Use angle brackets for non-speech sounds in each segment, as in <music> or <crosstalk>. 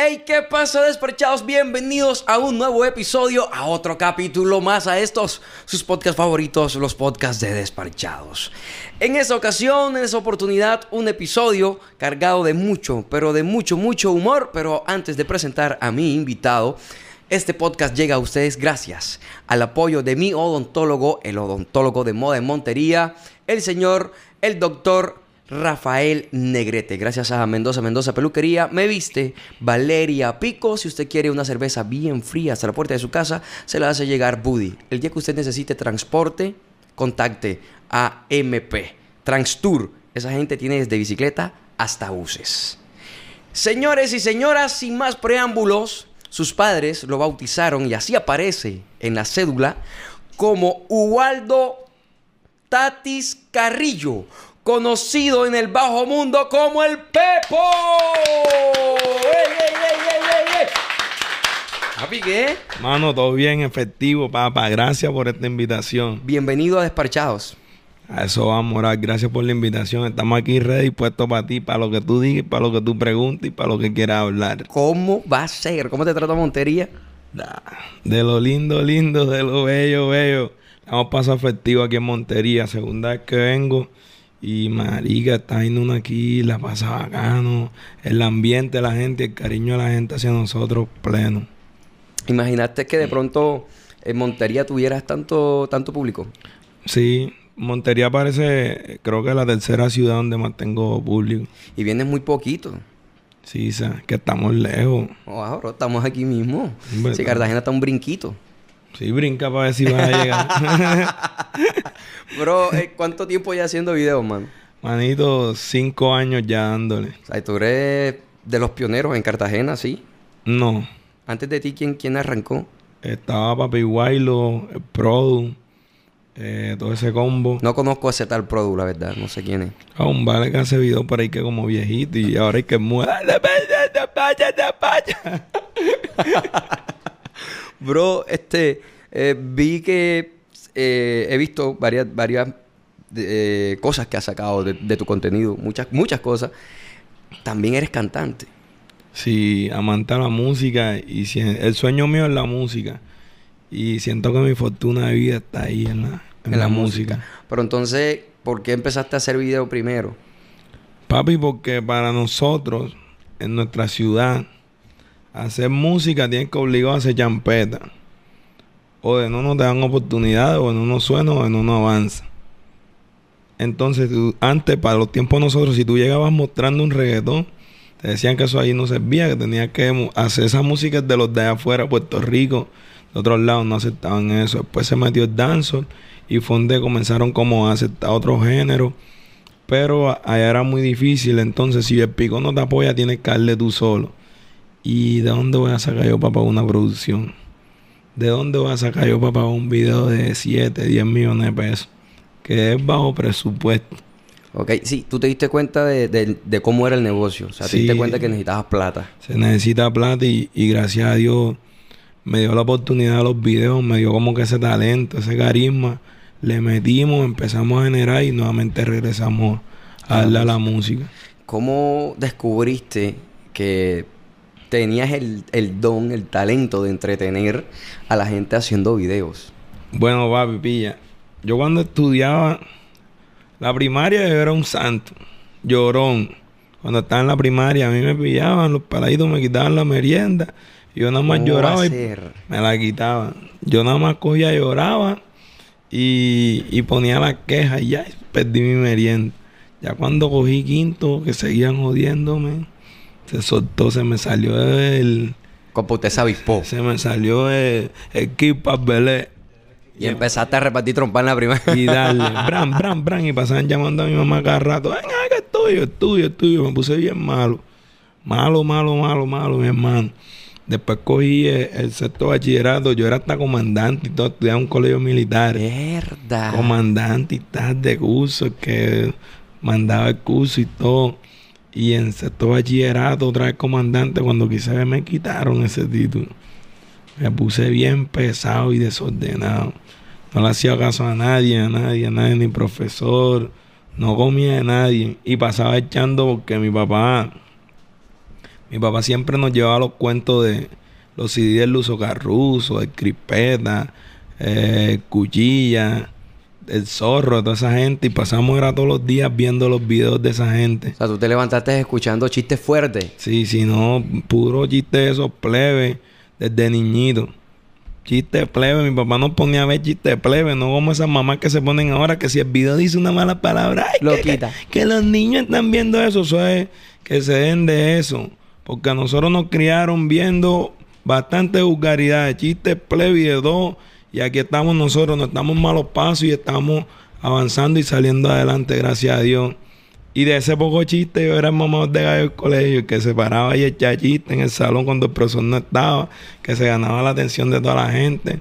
Hey, ¿qué pasa, despachados? Bienvenidos a un nuevo episodio, a otro capítulo más a estos, sus podcasts favoritos, los podcasts de despachados. En esta ocasión, en esta oportunidad, un episodio cargado de mucho, pero de mucho, mucho humor. Pero antes de presentar a mi invitado, este podcast llega a ustedes gracias al apoyo de mi odontólogo, el odontólogo de moda en Montería, el señor, el doctor Rafael Negrete. Gracias a Mendoza Mendoza Peluquería. Me viste Valeria Pico. Si usted quiere una cerveza bien fría hasta la puerta de su casa, se la hace llegar Buddy. El día que usted necesite transporte, contacte a MP. Transtour. Esa gente tiene desde bicicleta hasta buses. Señores y señoras, sin más preámbulos, sus padres lo bautizaron y así aparece en la cédula como Ubaldo Tatis Carrillo, conocido en el bajo mundo como el Pepo. ¡Ey, ey, ey, ey, ey, ey! Papi, ¿qué? Mano, todo bien, efectivo, papá. Gracias por esta invitación. Bienvenido a Desparchados. A eso vamos, morar. Gracias por la invitación. Estamos aquí ready, puestos para ti, para lo que tú digas, para lo que tú preguntes y para lo que quieras hablar. ¿Cómo va a ser? ¿Cómo te trata Montería? De lo lindo, lindo, de lo bello, bello. Damos paso efectivo aquí en Montería. Segunda vez que vengo. Y marica, está yendo uno aquí, la pasa bacano. El ambiente, la gente, el cariño de la gente hacia nosotros, pleno. ¿Imaginaste que de pronto en Montería tuvieras tanto, tanto público? Sí, Montería parece, creo que la tercera ciudad donde más tengo público. Y vienes muy poquito. Sí, que estamos lejos. Oh, bro, estamos aquí mismo. Si Cartagena está un brinquito. Sí, brinca para ver si vas a llegar. <laughs> Bro, eh, ¿cuánto tiempo ya haciendo videos, man? Manito, cinco años ya dándole. O sea, tú eres de los pioneros en Cartagena, ¿sí? No, Antes de ti, ¿quién, quién arrancó? estaba Papi Guaylo, el Produ, eh, todo ese combo. No conozco a ese tal Produ, la verdad. No sé quién es. A un vale que hace video por ahí que como viejito y ahora hay que muera. <laughs> Bro, este... eh, vi que... eh, he visto varias, varias eh, cosas que has sacado de, de tu contenido. Muchas, muchas cosas. También eres cantante. Sí, amante a la música y si- el sueño mío es la música. Y siento que mi fortuna de vida está ahí en la, en la música. Pero entonces, ¿por qué empezaste a hacer video primero? Papi, porque para nosotros, en nuestra ciudad, hacer música tienes que obligar a hacer champeta. O de no nos dan oportunidades, o de no nos suena, o de no nos avanza. Entonces, tú- antes, para los tiempos nosotros, si tú llegabas mostrando un reggaetón, te decían que eso ahí no servía, que tenías que hacer esa música de los de afuera, Puerto Rico, de otros lados no aceptaban eso. Después se metió el dancehall y fue donde comenzaron como a aceptar otros géneros. Pero allá era muy difícil. Entonces, si el pico no te apoya, tienes que darle tú solo. ¿Y de dónde voy a sacar yo para pagar una producción? ¿De dónde voy a sacar yo para pagar un video de 7, 10 millones de pesos? Que es bajo presupuesto. Ok, sí, tú te diste cuenta de, de- de cómo era el negocio. O sea, te Sí. diste cuenta que necesitabas plata. Se necesita plata y, y gracias a Dios me dio la oportunidad de los videos, me dio como que ese talento, ese carisma. Le metimos, empezamos a generar y nuevamente regresamos a darle a la música. ¿Cómo descubriste que tenías el, el don, el talento de entretener a la gente haciendo videos? Bueno, papi, pilla. Yo cuando estudiaba la primaria yo era un santo, llorón. Cuando estaba en la primaria a mí me pillaban, los paladitos me quitaban la merienda. Y yo nada más ¿Cómo va lloraba y me la quitaban. Yo nada más cogía, lloraba y, y ponía la queja y ya perdí mi merienda. Ya cuando cogí quinto, que seguían jodiéndome, se soltó, se me salió el... Como usted se avispó. Se me salió el, el Up Belé. Y empezaste a repartir trompa en la primaria. Y darle, <laughs> bran, bran, bran. Y pasaban llamando a mi mamá cada rato. Venga, que es tuyo, es tuyo, es tuyo. Me puse bien malo. Malo, malo, malo, malo, mi hermano. Después cogí el, el sexto bachillerato. Yo era hasta comandante y todo. Estudiaba en un colegio militar. Mierda. Comandante y tal de curso. Que mandaba el curso y todo. Y en sexto bachillerato, otra vez comandante. Cuando ver, me quitaron ese título. Me puse bien pesado y desordenado. No le hacía caso a nadie, a nadie, a nadie, ni profesor. No comía de nadie. Y pasaba echando porque mi papá Mi papá siempre nos llevaba los cuentos de los CD del Luso Carruso, el Crispeta, eh, Cuchilla, el Zorro, toda esa gente. Y pasamos era todos los días viendo los videos de esa gente. O sea, tú te levantaste escuchando chistes fuertes. Sí, sí, no, puro chiste de esos plebes desde niñito. Chiste plebe, mi papá nos ponía a ver chiste plebe, no como esas mamás que se ponen ahora que si el video dice una mala palabra, ay, Lo que, quita. que los niños están viendo eso, eso es que se den de eso. Porque a nosotros nos criaron viendo bastante vulgaridad, chistes plebe y de dos, y aquí estamos nosotros, no estamos malos pasos y estamos avanzando y saliendo adelante, gracias a Dios. Y de ese poco chiste, yo era el mamá de gallo del colegio, que se paraba y echaba chiste en el salón cuando el profesor no estaba, que se ganaba la atención de toda la gente.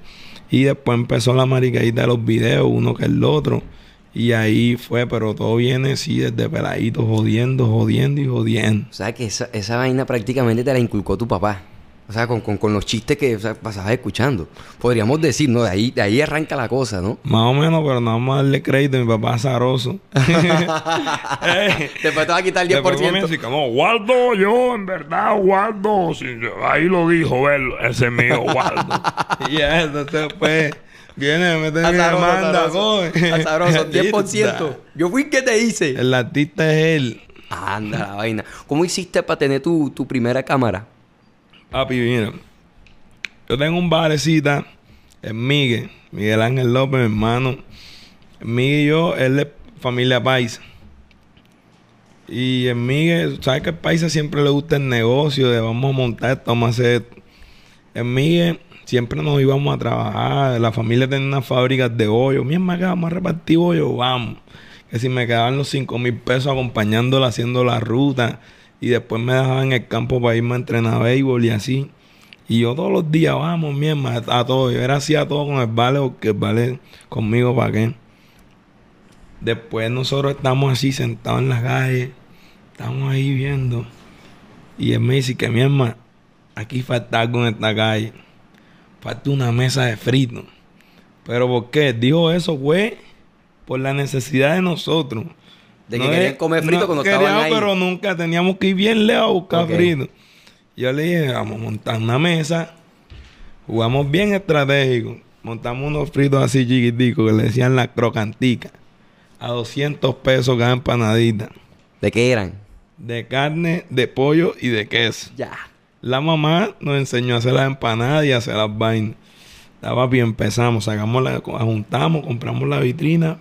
Y después empezó la maricadita de los videos, uno que el otro. Y ahí fue, pero todo viene así desde peladito, jodiendo, jodiendo y jodiendo. O sea, que esa, esa vaina prácticamente te la inculcó tu papá. O sea, con, con, con los chistes que o sea, pasabas escuchando. Podríamos decir, ¿no? De ahí, de ahí arranca la cosa, ¿no? Más o menos, pero no vamos a darle crédito. Mi papá azaroso. <laughs> Eh, Después te va a quitar el Después 10%. comienza y como, Waldo, yo, en verdad, Waldo. ahí lo dijo él, ese es mío, Waldo. <laughs> y ya, entonces, pues, viene, me mete mi demanda, azaroso. Azaroso, Ahí 10%. está. Yo fui que te hice. El artista es él. Anda la vaina. ¿Cómo hiciste para tener tu, tu primera cámara? Papi, mira. Yo tengo un barecita en Miguel. Miguel Ángel López, mi hermano. Miguel y yo, él es familia paisa. Y en Miguel, ¿sabes que al paisa siempre le gusta el negocio de vamos a montar esto, vamos a hacer esto? En Miguel siempre nos íbamos a trabajar. La familia tenía unas fábricas de bollo. Mi hermana, que vamos a repartir bollo, vamos. Que si me quedaban los 5 mil pesos acompañándola haciendo la ruta. Y después me dejaban en el campo para irme a entrenar béisbol y así. Y yo todos los días, vamos, mi hermana, a todo. Yo era así a todo con el vale, porque el vale conmigo, ¿para qué? Después nosotros estamos así sentados en la calle, estamos ahí viendo. Y él me dice que mi hermano, aquí falta algo en esta calle. Falta una mesa de frito. ¿Pero por qué? Dijo eso, güey, por la necesidad de nosotros. De que No querían comer frito no cuando queríamos, estaban ahí. pero nunca teníamos que ir bien lejos a buscar frito. Yo le dije, vamos a montar una mesa. Jugamos bien estratégico. Montamos unos fritos así chiquiticos que le decían la crocantica. A 200 pesos cada empanadita. ¿De qué eran? De carne, de pollo y de queso. Ya. La mamá nos enseñó a hacer las empanadas y a hacer las vainas. La papi empezamos, sacamos la, juntamos, compramos la vitrina.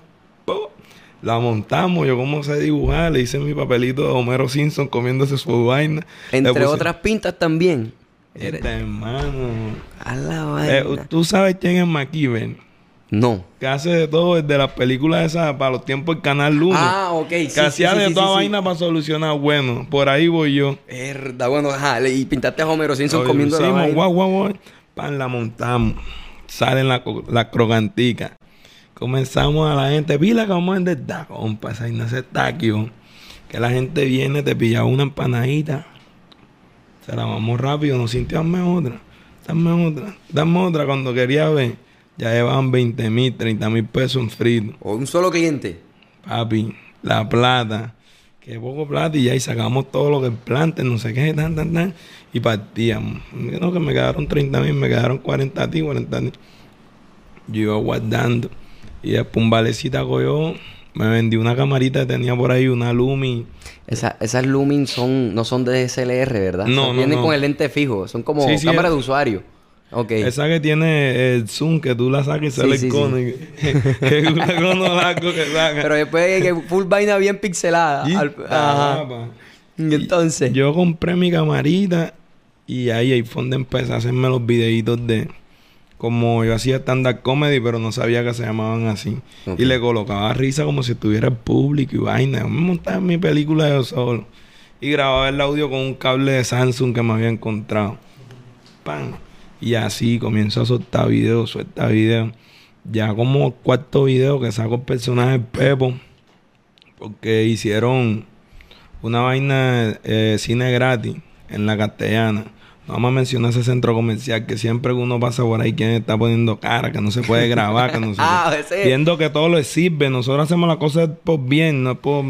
La montamos, yo como sé dibujar, le hice mi papelito de Homero Simpson comiéndose su vaina. Entre puse- otras pintas también. Este hermano. A la Eh, vaina. ¿Tú sabes quién es McKeever? no. Que hace de todo desde las películas esas para los tiempos del Canal 1. Ah, ok. Que sí, hacía sí, de sí, toda sí, sí. vaina para solucionar. Bueno, por ahí voy yo. Verdad, bueno, ajá. Y pintaste a Homero Simpson Oye, comiendo la vaina. guau, guau, guau. Pan, la montamos. Salen la, la crocantica. Comenzamos a la gente, pila que vamos a vender. Da, compa, esa vaina se está aquí, oh. Que la gente viene, te pilla una empanadita. Se la vamos rápido, no sintió, dame otra. Dame otra. Dame otra cuando quería ver. Ya llevaban 20 mil, 30 mil pesos en frito. O un solo cliente. Papi, la plata. Que poco plata y ya y sacamos todo lo que plante, no sé qué, tan, tan, tan. Y partíamos. No, que me quedaron 30 mil, me quedaron 40 a ti, 40 a ti. Yo iba guardando. Y después un valecita cogió, me vendí una camarita que tenía por ahí, una Lumi. Esa- esas Lumin son, no son de SLR, ¿verdad? No, O sea, no, Vienen no. con el lente fijo. Son como Sí, sí, cámaras de usuario. Ok. Esa que tiene el zoom, que tú la sacas y sale sí, el sí. cono. y- <laughs> que es un cono largo que saca. Pero después que full vaina bien pixelada. Al- ajá. Y entonces. Yo compré mi camarita y ahí donde empecé a hacerme los videitos de... Como yo hacía stand-up comedy, pero no sabía que se llamaban así. Y le colocaba risa como si estuviera el público y vaina. Yo me montaba en mi película yo solo. Y grababa el audio con un cable de Samsung que me había encontrado. ¡Pam! Y así comienzo a soltar videos, suelta videos. Ya como cuarto video que saco el personaje Pepo. Porque hicieron una vaina eh, cine gratis en la castellana. Vamos a mencionar ese centro comercial que siempre uno pasa por ahí, quien está poniendo cara, que no se puede grabar, que no <laughs> se Ah, puede- ese- Viendo que todo le sirve. Nosotros hacemos las cosas por bien, no por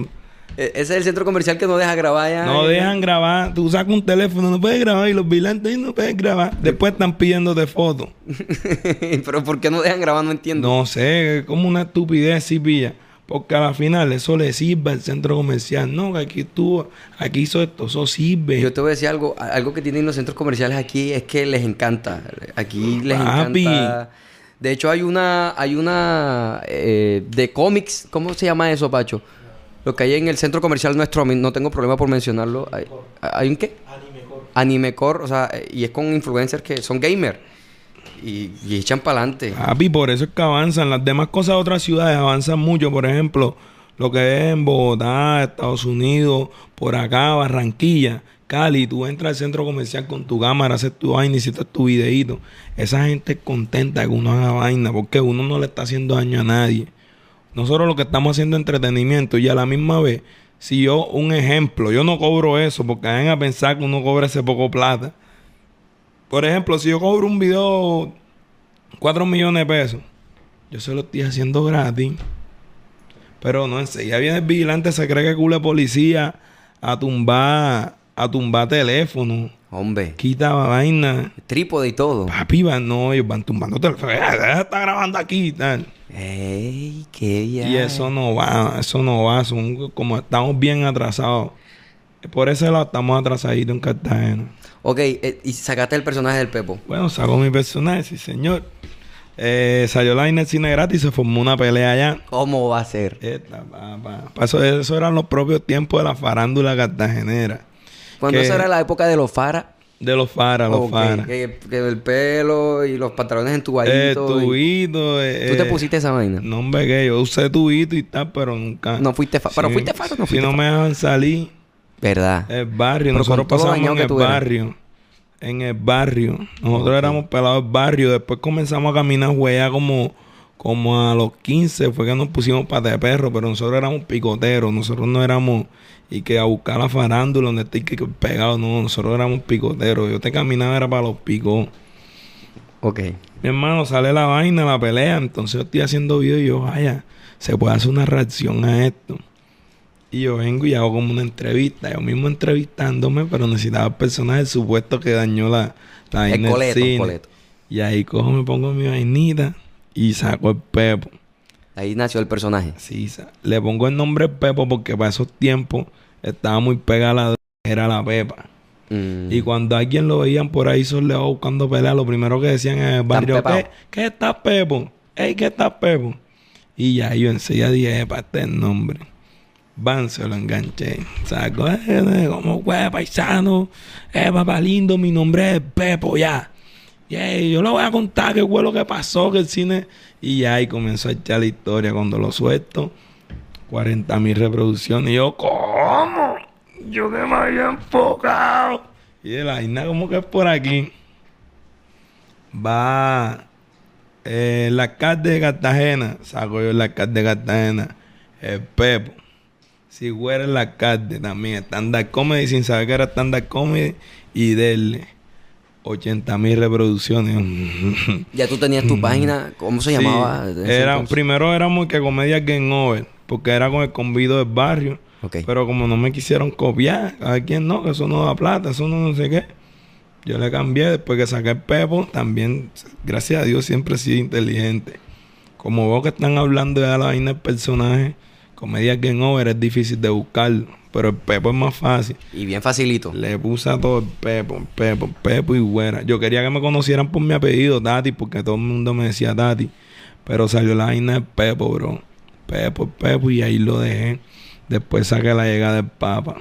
E- Ese es el centro comercial que no deja grabar ya. No dejan grabar. Tú sacas un teléfono, no puedes grabar. Y los vigilantes ahí no pueden grabar. Después están pidiéndote fotos. <laughs> Pero ¿por qué no dejan grabar? No entiendo. No sé, es como una estupidez si pilla. Porque a la final eso le sirve al centro comercial. No, que aquí tú, aquí hizo esto, eso sirve. Yo te voy a decir algo, algo que tienen los centros comerciales aquí es que les encanta. Aquí les Papi. encanta. De hecho, hay una, hay una eh, de cómics, ¿cómo se llama eso, Pacho? Lo que hay en el centro comercial nuestro, no tengo problema por mencionarlo. ¿Hay, ¿hay un qué? Animecore. o sea, y es con influencers que son gamer. Y, y echan para adelante. Papi, por eso es que avanzan. Las demás cosas de otras ciudades avanzan mucho. Por ejemplo, lo que es en Bogotá, Estados Unidos, por acá, Barranquilla, Cali. Tú entras al centro comercial con tu cámara, haces tu vaina, hiciste tu videíto. Esa gente es contenta que uno haga vaina porque uno no le está haciendo daño a nadie. Nosotros lo que estamos haciendo es entretenimiento y a la misma vez, si yo, un ejemplo, yo no cobro eso porque vayan a pensar que uno cobra ese poco plata. Por ejemplo, si yo cobro un video 4 millones de pesos, yo se lo estoy haciendo gratis. Pero no, enseguida viene el vigilante, se cree que cule policía a tumbar, a tumbar teléfono, Hombre, quita vaina. trípode y todo. Papi, van, no, ellos van tumbando teléfono. Eh, estar grabando aquí y tal. ¡Ey, qué bien! Y eso no va, eso no va. Son como estamos bien atrasados. Por ese lado estamos atrasaditos en Cartagena. Ok, eh, y sacaste el personaje del Pepo. Bueno, sacó mi personaje, sí, señor. Eh, salió la en el cine gratis y se formó una pelea allá. ¿Cómo va a ser? Esta, pa, pa. Pa, Eso, eso eran los propios tiempos de la farándula cartagenera. Cuando Que- esa era la época de los faras. De los faras, los Ok, faras. Que, que el pelo y los pantalones Eh, entubaditos. y- tubito. eh, ¿Tú te eh, pusiste esa vaina? No, hombre, que yo usé tubito y tal, pero nunca. No fuiste fa- pero fuiste faro o no Si fuiste no me dejan salir, ¿Verdad? el barrio. Pero Nosotros pasamos en el barrio. En el barrio. Nosotros éramos pelados del barrio. Después comenzamos a caminar huella como, como a los 15. Fue que nos pusimos pata de perro. Pero nosotros éramos picoteros. Nosotros no éramos... Y que a buscar la farándula donde estoy pegado. No, nosotros éramos picoteros. Yo te caminaba era para los picos. Ok. Mi hermano, sale la vaina, la pelea. Entonces yo estoy haciendo video y yo, vaya, se puede hacer una reacción a esto. Y yo vengo y hago como una entrevista. Yo mismo entrevistándome, pero necesitaba el personaje supuesto que dañó la, la El vaina del coleto, el coleto. Y ahí cojo, me pongo mi vainita y saco el Pepo. Ahí nació el personaje. Sí, le pongo el nombre Pepo porque para esos tiempos estaba muy pegada la era la Pepa. Mm. Y cuando alguien lo veían por ahí soleado buscando pelea, lo primero que decían en el barrio. ¿qué, ¿qué está Pepo? Ey, ¿qué está Pepo? Y ya yo enseguida dije, para este el nombre. Van, se lo enganché. Saco, eh, eh, como fue, paisano, eh, papá lindo, mi nombre es Pepo, ya. Y eh, yo le voy a contar qué fue lo que pasó, que el cine... Y ahí comenzó a echar la historia. Cuando lo suelto, 40 mil reproducciones. Y yo, ¿cómo? Yo que me había enfocado. Y de la vaina como que es por aquí. Va eh, la alcalde de Cartagena. Saco yo el alcalde de Cartagena. El Pepo. Si fuera el alcalde también. Stand-up comedy sin saber que era stand-up comedy. Y darle 80 mil reproducciones. Ya tú tenías tu página. ¿Cómo se Sí. llamaba? Era, primero éramos que comedia Game Over, porque era con el convido del barrio. Pero como no me quisieron copiar, a quien no, que eso no da plata, eso no, no sé qué. Yo le cambié después que saqué el Pepo, también, gracias a Dios, siempre he sido inteligente. Como veo que están hablando de la vaina del personaje, comedia Game Over es difícil de buscarlo, pero el Pepo es más fácil. Y bien facilito. Le puse a todo el Pepo, el Pepo, el Pepo y güera. Yo quería que me conocieran por mi apellido, Tati, porque todo el mundo me decía Tati. Pero salió la vaina de Pepo, bro. Pepo, Pepo, y ahí lo dejé. Después saqué la llegada del Papa.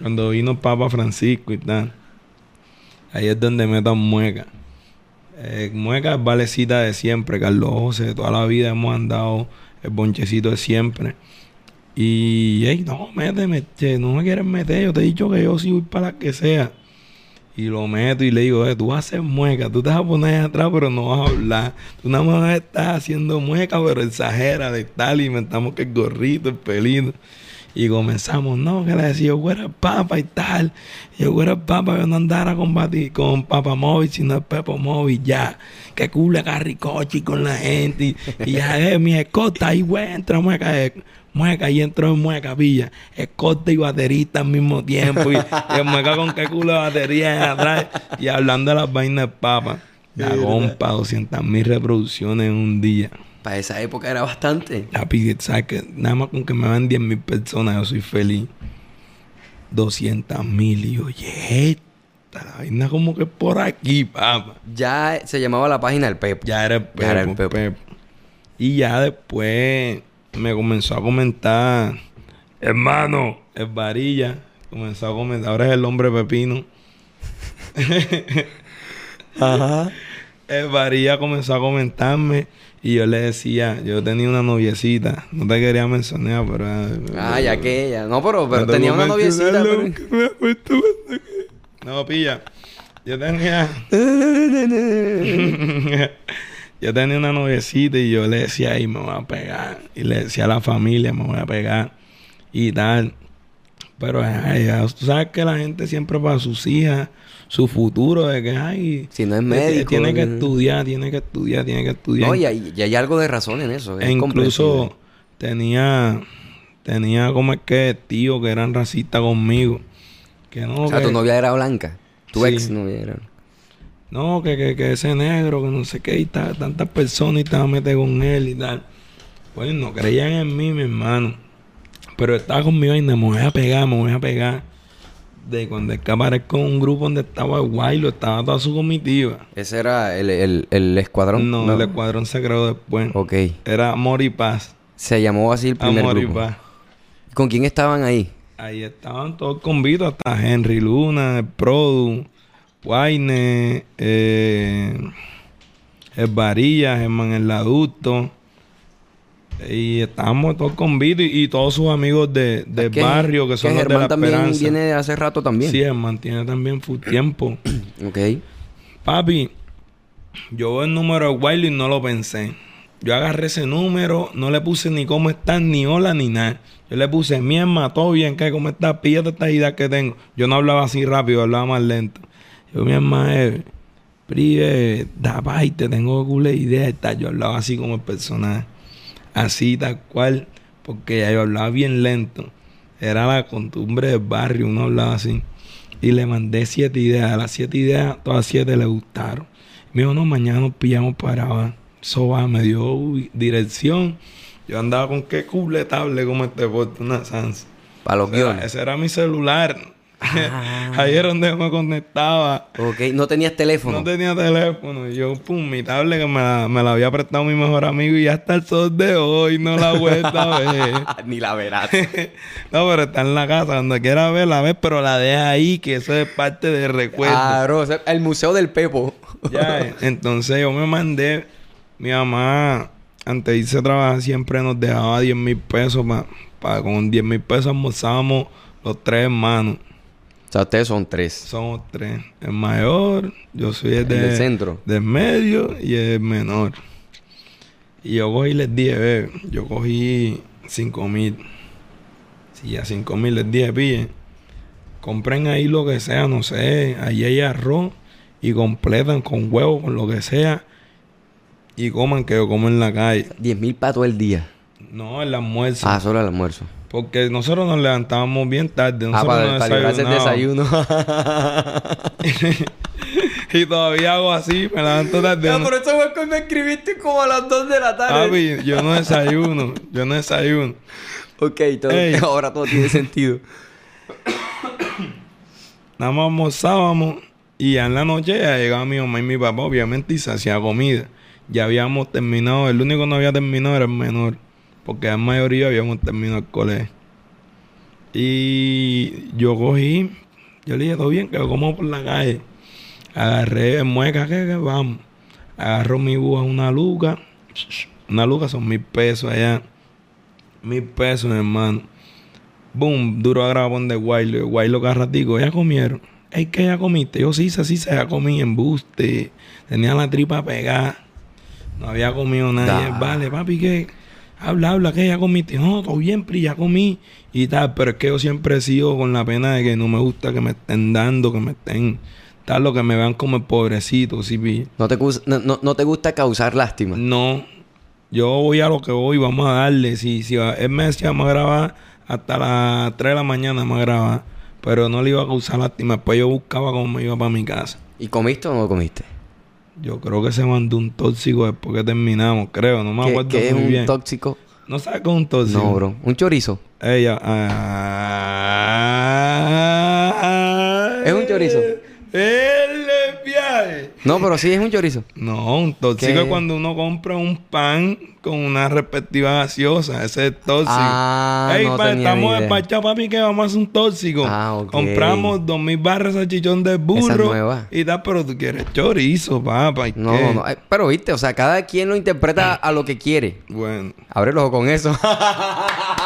Cuando vino el Papa Francisco y tal. Ahí es donde meto a Mueca. Eh, Mueca es valecita de siempre, Carlos José. Toda la vida hemos andado el bonchecito de siempre. Y, ey, no, méteme, che, no me quieres meter. Yo te he dicho que yo sí voy para la que sea. Y lo meto y le digo, eh, tú vas a hacer mueca, tú te vas a poner atrás, pero no vas a hablar. Tú nada más estás haciendo mueca, pero exagera de tal. Y inventamos que el gorrito, el pelito. Y comenzamos, no, que le decía, yo fuera el papa y tal. Yo fuera el papa, yo no andara con, bati- con Papa Móvil, sino el Pepo Móvil, ya. Que cule carricochi con la gente. Y, y ya, eh, mi escota, ahí, güey, entra mueca. eh, mueca y entró en mueca, pilla. Escote y baterista al mismo tiempo. Y, <laughs> y el mueca con qué culo de batería en atrás. Y hablando de las vainas de papa. La compa, 200 mil reproducciones en un día. Para esa época era bastante. Papi, ¿sabes que Nada más con que me van 10 mil personas, yo soy feliz. 200 mil. Y oye, esta la vaina como que por aquí, papá. Ya se llamaba la página El Pepo. Ya era el Pepo, Ya era el Pepo. Pepo. Y ya después me comenzó a comentar, hermano, el varilla. Comenzó a comentar, ahora es el hombre pepino. <laughs> Ajá. El varilla comenzó a comentarme y yo le decía, yo tenía una noviecita, no te quería mencionar, pero... Ah, ya que ella. No, pero, pero tenía una noviecita. pero- lo que me ha puesto cuando que- No, pilla. Yo tenía... <laughs> yo tenía una noviecita y yo le decía, ay, me voy a pegar. Y le decía a la familia, me voy a pegar. Y tal. Pero, ay, ya, tú sabes que la gente siempre para sus hijas, su futuro, de que, ay... Si no es médico, Tiene que estudiar, tiene que estudiar, tiene que estudiar. No, y hay, y hay algo de razón en eso. es E incluso tenía, tenía como es que tío que eran racistas conmigo. Que no, O sea, que, tu novia era blanca. Tu Sí. ex novia era. No, que, que, que ese negro, que no sé qué, y tal, tantas personas y estaba metido con él y tal. Pues no creían en mí, mi hermano. Pero estaba conmigo y me voy a pegar, me voy a pegar. De cuando es que aparezco en un grupo donde estaba Guaylo, estaba toda su comitiva. Ese era el, el, el escuadrón. No, el escuadrón se creó después. Ok. Era Amor y Paz. Se llamó así el primer Amor y grupo. Paz. ¿Con quién estaban ahí? Ahí estaban todos convitos, hasta Henry Luna, el Produ, Guayne, eh, el Varilla, Germán el Adulto. Y estábamos todos convitos y, y todos sus amigos de, del ¿Qué- barrio que son los de Germán la también esperanza. viene hace rato también. Sí, Germán tiene también full tiempo. <clears throat> Ok. Papi, yo veo el número de Wiley y no lo pensé. Yo agarré ese número, no le puse ni cómo estás, ni hola, ni nada. Yo le puse, mi hermano, todo bien, ¿qué? ¿Cómo estás? Píllate esta idea que tengo. Yo no hablaba así rápido, hablaba más lento. Yo, mi hermano, eh, prive, da paz, te tengo cool idea y tal. Yo hablaba así como el personaje. Así, tal cual, porque ya yo hablaba bien lento. Era la costumbre del barrio, uno hablaba así. Y le mandé siete ideas. A las siete ideas, todas siete le gustaron. Me dijo, no, mañana nos pillamos para grabar. Eso va, me dio uy, dirección. Yo andaba con qué cubletable como este porte, una sans. Para los era, guiones. ese era mi celular. Ah. Ahí era donde me conectaba. Ok. No tenías teléfono. No tenía teléfono. Yo, pum, mi tablet que me la, me la había prestado mi mejor amigo y ya hasta el sol de hoy no la he vuelto a ver. <laughs> Ni la verás. <laughs> no, pero está en la casa. Cuando quiera verla, ves, pero la deja ahí, que eso es parte del recuerdo. Claro, o sea, el Museo del Pepo. <laughs> Ya, eh, entonces yo me mandé. Mi mamá, antes de irse a trabajar, siempre nos dejaba 10 mil pesos. Pa, con 10 mil pesos almorzábamos los tres hermanos. O sea, ustedes son tres. Somos tres. El mayor, yo soy el, El de- del centro. del medio y el menor. Y yo cogí les dije, ve, yo cogí 5 mil. Si a 5 mil les dije, pille, compren ahí lo que sea, no sé, ahí hay arroz y completan con huevo, con lo que sea. Y coman que yo como en la calle. 10 mil para todo el día. No, el almuerzo. Ah, solo el almuerzo. Porque nosotros nos levantábamos bien tarde. Ah, Nosotros para, no para librarse el desayunábamos. desayuno. <laughs> y todavía hago así, me levanto tarde. Ya, no- por eso fue que me escribiste como a las 2 de la tarde. Papi, yo no desayuno, yo no desayuno. Ok, todo, <laughs> ahora todo tiene sentido. Nada más almorzábamos y ya en la noche ya llegaba mi mamá y mi papá, obviamente, y se hacía comida. Ya habíamos terminado, el único que no había terminado era el menor, porque la mayoría habíamos terminado el colegio. Y yo cogí, yo le dije, todo bien, que lo como por la calle. Agarré mueca, que, que vamos. Agarro mi búho una luca. Una luca son mil pesos allá. Mil pesos, hermano. Boom, duro a grabón de Guaylo. Guaylo cada ratico, ya comieron. Ey, que ya comiste. Yo sí, sí, sí, se ya comí embuste. Tenía la tripa pegada. No había comido nadie. Da. Vale, papi, ¿qué? Habla, habla, que ya comiste. No, todo bien, Pri, ya comí. Y tal, pero es que yo siempre he sido con la pena de que no me gusta que me estén dando, que me estén. Tal, lo que me vean como el pobrecito, sí, pi. No te, no, no- no te gusta causar lástima. No. yo voy a lo que voy, vamos a darle. Si, si él me decía, vamos a grabar hasta las 3 de la mañana, vamos a grabar. Pero no le iba a causar lástima. Después yo buscaba cómo me iba para mi casa. ¿Y comiste o no comiste? Yo creo que se mandó un tóxico después que terminamos, creo. No me ¿Qué, acuerdo qué es muy un bien. tóxico? ¿No sabes qué es un tóxico? No, bro. ¿Un chorizo? Ella. ah, ¿Es un chorizo? El No, pero sí es un chorizo. No, un tóxico ¿Qué? es cuando uno compra un pan con una respectiva gaseosa. Ese es tóxico. Ah, Ey, no pa, tenía estamos idea. despachados, papi, que vamos a hacer un tóxico. Ah, ok. Compramos dos mil barras de salchichón de burro. nueva. Y tal, pero tú quieres chorizo, papá. ¿y No, qué? no, no. Pero viste, o sea, cada quien lo interpreta a lo que quiere. Bueno. Abre el ojo con eso. <laughs>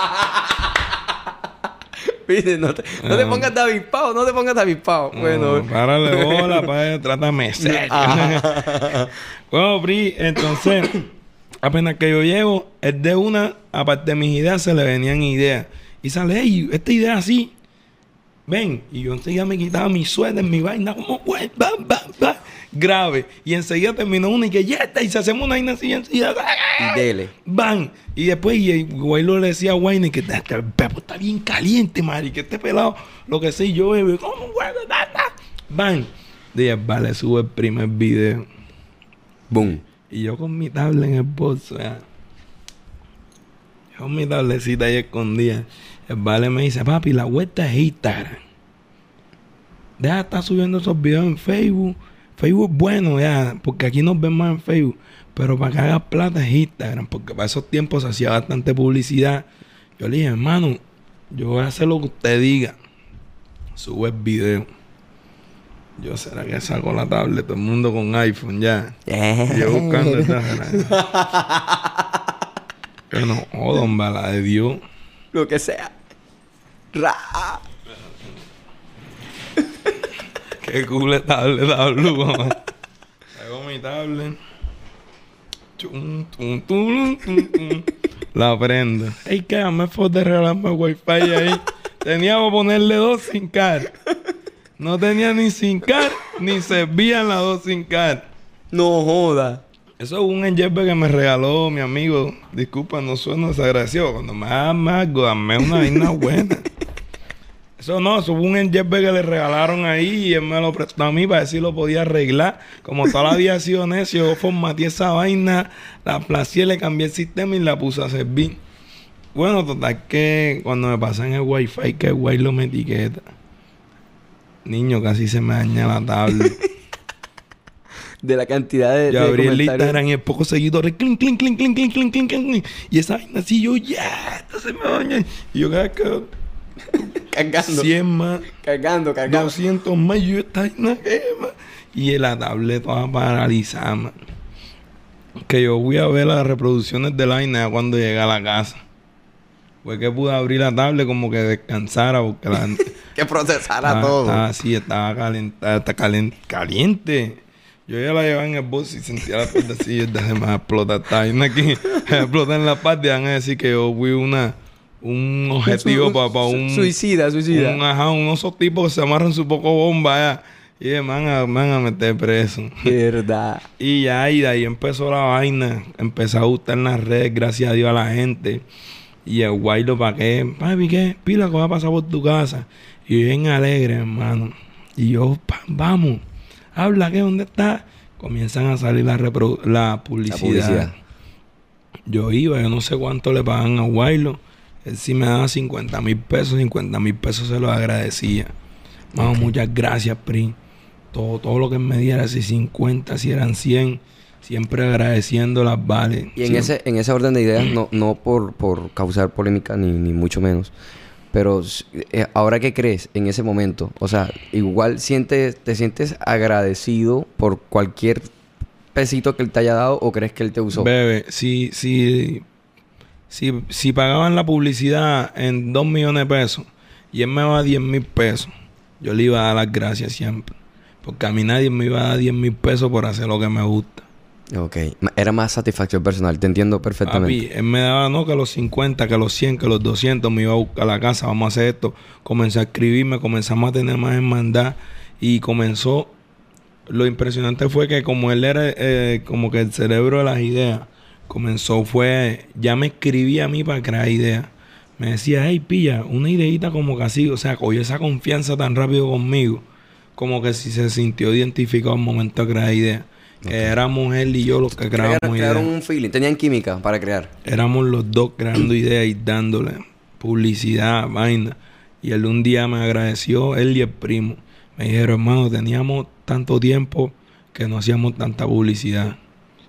No te, no te Ah. pongas de avispado, no te pongas de avispado. Bueno, No, párale <laughs> bola, padre, trátame serio. Ajá. <laughs> bueno, Pri, entonces, <coughs> apenas que yo llego, es de una, aparte de mis ideas, se le venían ideas. Y sale, hey, esta idea así. Ven, y yo enseguida me quitaba mi suéter, mi vaina, como, bam, bam, bam, grave. Y enseguida terminó una y que ya está, y se hacemos una y enseguida, y dele. Van. Y después, y Guaylo le decía a Wayne que este el pepo está bien caliente, madre. Que este pelado, lo que sé yo, bebé, ¿cómo. Van. Dije, vale, sube el primer video. Boom. Y yo con mi tablet en el bolso, ya. Yo con mi tablecita ahí escondida. El vale me dice, papi, la vuelta es Instagram. Deja de estar subiendo esos videos en Facebook. Facebook es bueno, ya, porque aquí nos ven más en Facebook. Pero para que hagas plata es Instagram, porque para esos tiempos se hacía bastante publicidad. Yo le dije, hermano, yo voy a hacer lo que usted diga. Sube el video. Yo, ¿será que saco la tablet? Todo el mundo con iPhone ya. Yo buscando esta <laughs> Que no jodan, bala de Dios. Lo que sea. Ra. Qué cool es tablet, tablet, mamá. Hago mi tablet. Chum, tum, tum, tum, tum. La prendo. Ey, que me fue de regalarme wifi ahí. Tenía que ponerle dos sin car. No tenía ni sin car, ni servían las dos sin car. No joda. Eso es un enjerbe que me regaló mi amigo. Disculpa, no sueno desagradecido. Cuando me hagan algo, dame una vaina buena. Eso no, eso fue un enjerbe que le regalaron ahí y él me lo prestó a mí para si lo podía arreglar. Como toda la vida ha sido necio, yo formateé esa vaina, la aplacié, le cambié el sistema y la puse a servir. Bueno, total que cuando me pasan el wifi, que el guay lo me etiqueta. Niño, casi se me daña la tablet. De la cantidad de. Yo de abrí el. Instagram y pocos seguidores. Clink, clink, clink, clink, clink, clink, clink, clink. Y esa vaina así, yo, ya, esto se me daña. Y yo, cada que <laughs> Cargando. 100 más, Cargando, cargando. 200 más, yo, esta vaina quema. Y la tablet toda paralizada, man. Que yo voy a ver las reproducciones de la cuando llegue a la casa. Fue que pude abrir la tablet como que descansara porque la... <laughs> Que procesara Estaba- todo. Estaba así, estaba calentada, está caliente. Yo ya la llevaba en el bolso y sentía la parte así, y se me va a explotar. Está vaina aquí, <laughs> explota en la parte. Van a decir que yo fui una, un objetivo Su- para un... Suicida, suicida. Un, ajá, unos esos tipos que se amarran su poco bomba ya. Y me van a, me van a meter preso. Verdad. <laughs> Y ya, y de ahí empezó la vaina. Empezó a gustar en las redes, gracias a Dios, a la gente. Y el guay lo pagué. Papi, ¿qué? Pila que va a pasar por tu casa. Y yo bien alegre, hermano. Y yo, "Pa, vamos. Habla, ¿qué? ¿Dónde está? Comienzan a salir la, la publicidad. publicidad. Yo iba, yo no sé cuánto le pagan a Guaylo. Él sí me daba 50 mil pesos, 50 mil pesos se los agradecía. Mano, muchas gracias, Pri. Todo, todo lo que me diera, si 50, si eran 100, siempre agradeciendo las vales. Y en Siempre. ese, en ese orden de ideas, <clears throat> no, no por, por causar polémica ni, ni mucho menos. Pero eh, ahora qué crees en ese momento, o sea, igual sientes, te sientes agradecido por cualquier pesito que él te haya dado o crees que él te usó. Bebe, si, si, si, si pagaban la publicidad en 2 millones de pesos y él me va a 10 mil pesos, yo le iba a dar las gracias siempre. Porque a mí nadie me iba a dar 10 mil pesos por hacer lo que me gusta. Ok, era más satisfacción personal, te entiendo perfectamente. Papi, él me daba, no, que los 50, que los 100, que los 200 me iba a buscar a la casa, vamos a hacer esto. Comencé a escribirme, comenzamos a tener más hermandad y comenzó. Lo impresionante fue que como él era eh, como que el cerebro de las ideas, comenzó fue, ya me escribía a mí para crear ideas. Me decía, hey, pilla, una ideita como que así, o sea, cogió esa confianza tan rápido conmigo, como que si se sintió identificado al momento de crear ideas. Que éramos él y yo los que creábamos Crearon, ideas. crearon un feeling, tenían química para crear. Éramos los dos creando ideas y dándole publicidad, vaina. Y él un día me agradeció, él y el primo. Me dijeron, hermano, teníamos tanto tiempo que no hacíamos tanta publicidad.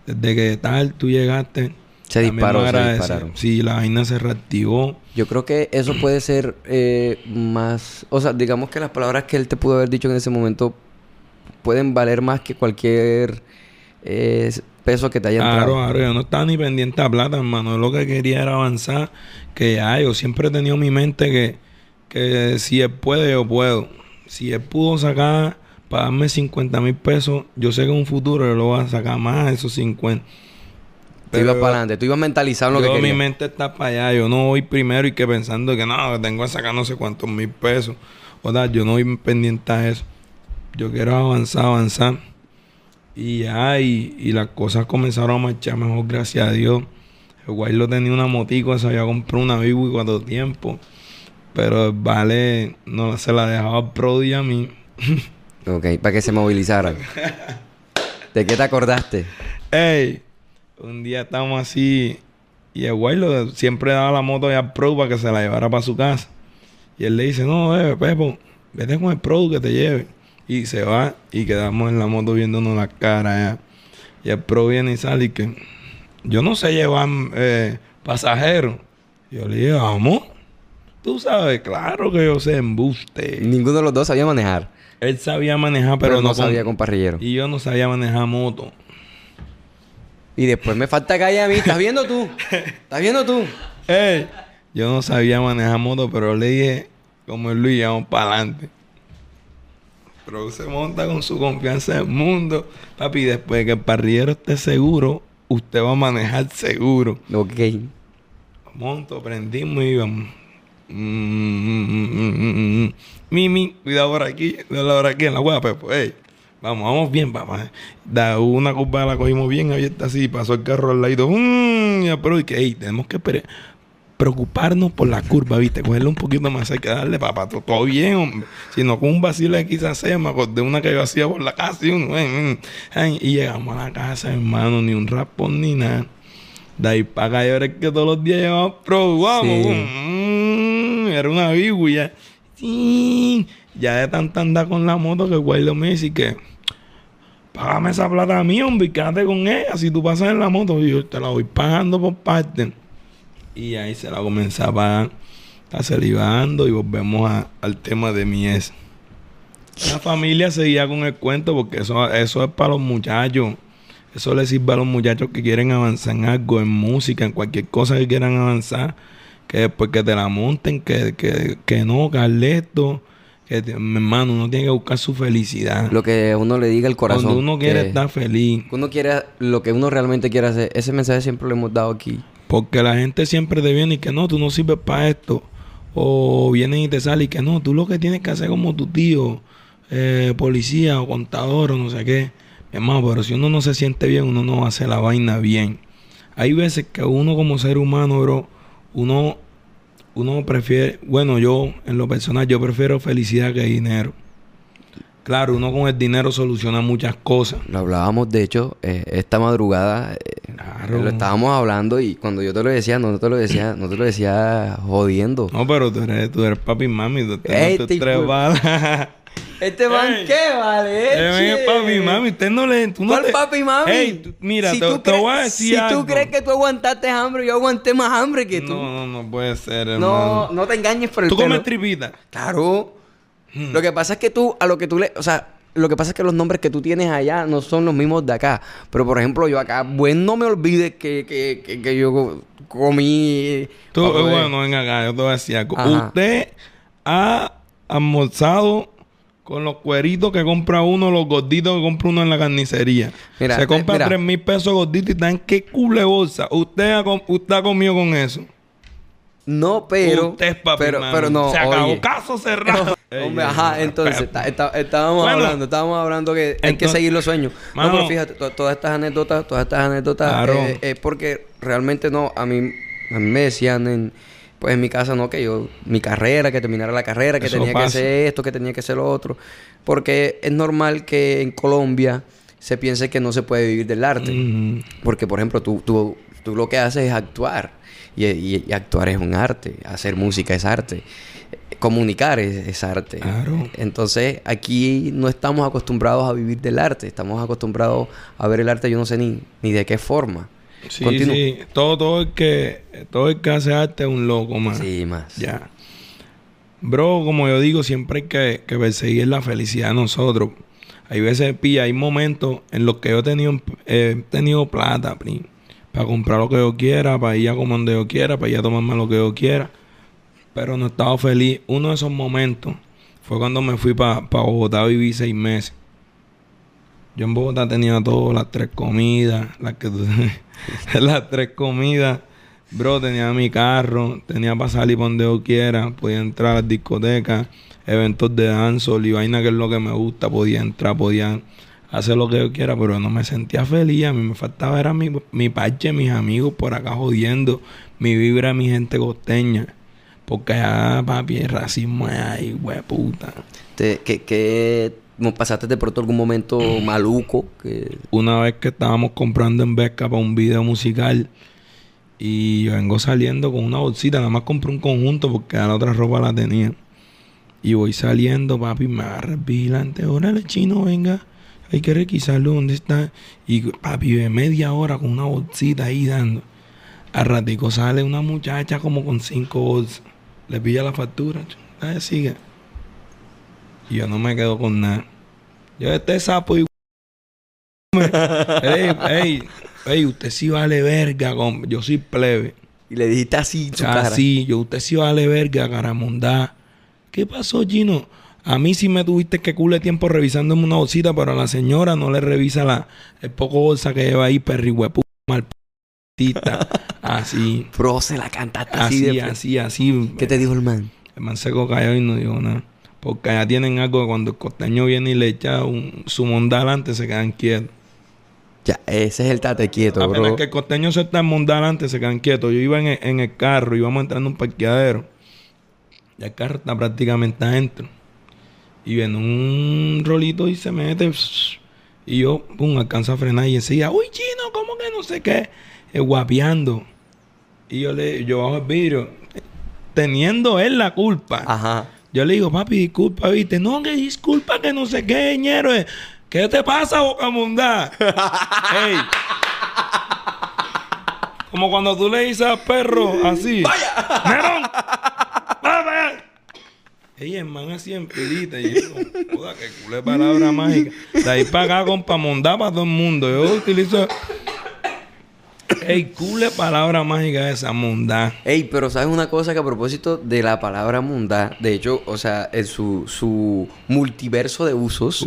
Desde que tal tú llegaste, Se disparó, se dispararon. Sí, la vaina se reactivó. Yo creo que eso puede ser eh, más... O sea, digamos que las palabras que él te pudo haber dicho en ese momento pueden valer más que cualquier eh, peso que te haya Claro, entrado. claro, yo no estaba ni pendiente a plata, hermano. Lo que quería era avanzar. Que ya, yo siempre he tenido en mi mente que, que si él puede, yo puedo. Si él pudo sacar para darme 50 mil pesos, yo sé que en un futuro yo lo voy a sacar más esos 50. Tú ibas para adelante, tú ibas mentalizado en lo yo, que mi querías. mente está para allá. Yo no voy primero y que pensando que no, tengo que sacar no sé cuántos mil pesos. O sea, yo no voy pendiente a eso. Yo quiero avanzar, avanzar. Y ya, y, y las cosas comenzaron a marchar mejor, gracias a Dios. El guay lo tenía una motico, se había comprado una Bibu cuatro tiempo. Pero el vale no se la dejaba al Prodi a mí. <laughs> Ok, para que se movilizaran. ¿De qué te acordaste? Ey, un día estábamos así y el guay lo- siempre daba la moto ya al Pro para que se la llevara para su casa. Y él le dice, no, eh, Pepo, vete con el Pro que te lleve. Y se va y quedamos en la moto viéndonos la cara ya. Y el Pro viene y sale y que yo no sé llevar eh, pasajeros. Yo le dije, vamos. Tú sabes, claro que yo sé embuste. Ninguno de los dos sabía manejar. Él sabía manejar, Pero, pero, no con- sabía con parrillero. Y yo no sabía manejar moto. Y después me falta calle a mí. ¿Estás viendo tú? ¿Estás viendo tú? Ey, yo no sabía manejar moto, pero le dije, como el Luis, vamos para adelante. Pero se monta con su confianza en el mundo. Papi, después de que el parrillero esté seguro, usted va a manejar seguro. Ok. Monto, prendimos y íbamos. Mm, mm, mm, mm, mm, mm. Mimi, cuidado por aquí, cuidado por aquí en la hueá, Pepo. Ey, vamos, vamos bien, papá. Da una curva, la cogimos bien abierta así, pasó el carro al. Mm, ya, pero y que, ey, tenemos que pre- preocuparnos por la curva, ¿viste? Cogerle un poquito más, que darle, papá, todo, bien, hombre. Si no, con un vacilo de quizás sea, me acordé una que yo hacía por la casa y uno, mm, y llegamos a la casa, hermano, ni un rapón ni nada. De ahí para acá, yo que todos los días llevaba pro, vamos. Sí. mm, era una bigüia. Sí. Ya de tanta andar con la moto que guardia me dice que págame esa plata a mí, hombre, y quédate con ella. Si tú pasas en la moto, y yo te la voy pagando por parte. Y ahí se la comencé a pagar. Dando y volvemos al tema de mi ex. La familia seguía con el cuento porque eso, eso es para los muchachos. Eso le sirve a los muchachos que quieren avanzar en algo, en música, en cualquier cosa que quieran avanzar. Que después que te la monten, que, que, que no, Carleto. Que te- mi hermano, uno tiene que buscar su felicidad. Lo que uno le diga el corazón. Cuando uno quiere estar feliz. uno quiere lo que uno realmente quiere hacer. Ese mensaje siempre lo hemos dado aquí. Porque la gente siempre te viene y que no, tú no sirves para esto. O vienen y te salen y que no, tú lo que tienes que hacer como tu tío, eh, policía o contador o no sé qué. Mi hermano, pero si uno no se siente bien, uno no hace la vaina bien. Hay veces que uno como ser humano, bro, uno, uno prefiere, bueno, yo en lo personal, yo prefiero felicidad que dinero. Claro, uno con el dinero soluciona muchas cosas. Lo hablábamos, de hecho, eh, esta madrugada. eh, Claro. Lo estábamos hablando y cuando yo te lo decía, no te lo decía, no te lo decía jodiendo. No, pero tú eres, tú eres papi y mami, tú Ey. <laughs> Este man. ¿qué vale? Eh, ven, papi mami, usted no le... Tú no ¿Cuál le- papi mami? Ey, tú- mira, Si te, tú te crees- voy a decir Si algo. tú crees que tú aguantaste hambre, yo aguanté más hambre que tú. No, no, no puede ser, No, hermano. no te engañes por el ¿Tú pelo. comes tripita? Claro. Hmm. Lo que pasa es que tú, a lo que tú le. O sea, lo que pasa es que los nombres que tú tienes allá no son los mismos de acá. Pero por ejemplo, yo acá, bueno, no me olvides que, que, que, que yo comí. Tú, eh, bueno, venga acá, yo te voy a decir algo. Usted ha almorzado con los cueritos que compra uno, los gorditos que compra uno en la carnicería. Mira, Se eh, compra tres mil pesos gorditos y están qué cule bolsa. Usted ha, usted ha comido con eso. No, pero. Usted es papi, pero, pero no. Se acabó. oye. Caso cerrado. <laughs> Ey, Hombre, ajá, entonces respeto. está- está- estábamos Bueno, hablando, estábamos hablando que hay que seguir los sueños. no, Mano. pero fíjate, to- todas estas anécdotas, todas estas anécdotas Claro. eh, es porque realmente no, a mí, a mí me decían en, pues en mi casa no, que yo, mi carrera, que terminara la carrera, que Eso tenía que hacer esto, que tenía que hacer lo otro. Porque es normal que en Colombia se piense que no se puede vivir del arte. Porque, por ejemplo, tú, tú, tú lo que haces es actuar. Y, y- y actuar es un arte. Hacer música es arte. Comunicar es, es arte. Claro. Entonces, aquí no estamos acostumbrados a vivir del arte. Estamos acostumbrados a ver el arte, yo no sé ni, ni de qué forma. Sí, Continúa. sí. Todo, todo el que, todo el que hace arte es un loco, man. Sí, más. Ya. Bro, como yo digo, siempre hay que, que perseguir la felicidad de nosotros. Hay veces, pilla, hay momentos en los que yo he tenido, eh, he tenido plata, pri, para comprar lo que yo quiera, para ir a comer donde yo quiera, para ir a tomarme lo que yo quiera. Pero no he estado feliz. Uno de esos momentos fue cuando me fui para Bogotá, viví seis meses. Yo en Bogotá tenía todo, las tres comidas, las que <laughs> las tres comidas. Bro, tenía mi carro, tenía para salir por donde yo quiera, podía entrar a las discotecas, eventos de dancehall y vaina que es lo que me gusta, podía entrar, podía hacer lo que yo quiera, pero no me sentía feliz, a mí me faltaba era mi, mi parche, mis amigos por acá jodiendo, mi vibra, mi gente costeña. Porque allá, papi, racismo es ahí, puta. Te- que, que ¿no pasaste de pronto algún momento maluco? Que... una vez que estábamos comprando en Vesca para un video musical y yo vengo saliendo con una bolsita, nada más compré un conjunto porque la otra ropa la tenía. Y voy saliendo, papi, me agarra vigilante, órale chino, venga, hay que requisarlo, ¿dónde está? Y papi, de media hora con una bolsita ahí dando. Al ratico sale una muchacha como con cinco bolsas. Le pilla la factura, sigue. Y yo no me quedo con nada. Yo este sapo y ey, ey, ey, usted sí vale verga, com- yo soy plebe. Y le dijiste así su cara. Así, yo, usted sí vale verga, caramondá. ¿Qué pasó, Gino? A mí sí me tuviste que cule tiempo revisándome una bolsita, pero a la señora no le revisa la, el poco bolsa que lleva ahí, perri huepu, mal. Así, <laughs> Bro, se la cantaste así, así, de así, así. ¿Qué te dijo el man? El man seco cayó y no dijo nada. Porque allá tienen algo que cuando el costeño viene y le echa un- su monda adelante, se quedan quietos. Ya, ese es el tate quieto, Apenas bro. que el costeño se está en monda adelante, se quedan quietos. Yo iba en el, en el carro, íbamos entrando a un parqueadero. Ya el carro está prácticamente adentro. Y viene un rolito y se mete. Y yo, pum, alcanzo a frenar y decía, uy, chino, ¿cómo que no sé qué? Eh, guapeando. Y yo le, yo bajo el vidrio, teniendo él la culpa. Ajá. Yo le digo, papi, disculpa, viste. No, que disculpa, que no sé qué, ñero. ¿Qué te pasa, bocamundá? <laughs> Ey. Como cuando tú le dices al perro así. ¡Vaya! ¡Nerón! ¡Vaya, vaya! Ey, el man así en pilita. Y yo, joda, que culé palabra mágica. De ahí para acá, compa, mondá para todo el mundo. Yo utilizo... Ey, cule palabra mágica esa, mondá. Ey, pero sabes una cosa que a propósito de la palabra mundá, de hecho, o sea, en su, su multiverso de usos,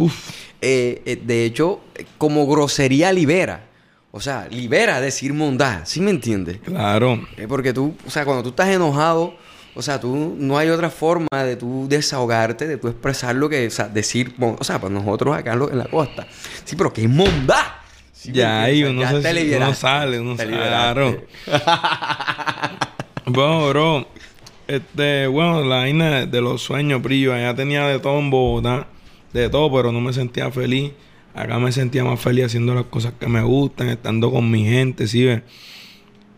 eh, eh, de hecho, como grosería libera. O sea, libera decir mundá, ¿sí me entiendes? Claro. Eh, porque tú, o sea, cuando tú estás enojado, o sea, tú no hay otra forma de tú desahogarte, de tú expresar lo que, o sea, decir, o sea, para nosotros acá en, la costa. Sí, pero ¿qué es mondá? Sí ya ahí uno, sea, se, te uno sale, uno Te sale. <laughs> bueno, bro. Este, bueno, la vaina de los sueños, brillo. Allá tenía de todo en Bogotá. De todo, pero no me sentía feliz. Acá me sentía más feliz haciendo las cosas que me gustan, estando con mi gente, ¿sí ves?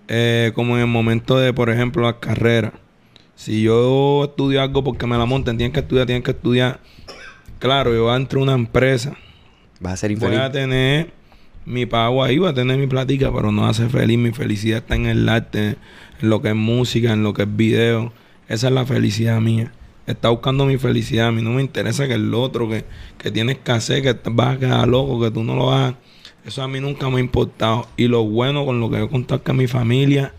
Eh, como en el momento de, por ejemplo, las carreras. Si yo estudio algo porque me la montan, tienen que estudiar, tienen que estudiar. Claro, yo entro a una empresa Vas a ser Voy infeliz. a tener mi pago ahí, voy a tener mi platica, pero no hace feliz. Mi felicidad está en el arte, en lo que es música, en lo que es video. Esa es la felicidad mía. Está buscando mi felicidad. A mí no me interesa que el otro, que, que tienes que hacer, que vas a quedar loco, que tú no lo hagas. Eso a mí nunca me ha importado. Y lo bueno con lo que yo contar que mi familia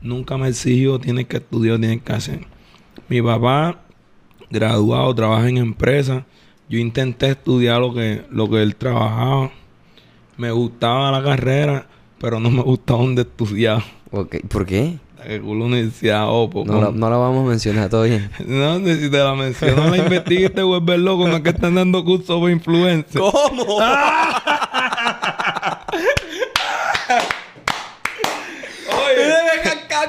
nunca me exigió, tienes que estudiar, tienes que hacer. Mi papá, graduado, trabaja en empresa. Yo intenté estudiar lo que, lo que él trabajaba. Me gustaba la carrera, pero no me gustaba donde estudiaba. ¿Por qué? Que culo universidad Opo. No la, no la vamos a mencionar, bien. <laughs> No, si te la menciono, la investigué y te vuelves loco. No es que están dando cursos sobre influencer. <laughs>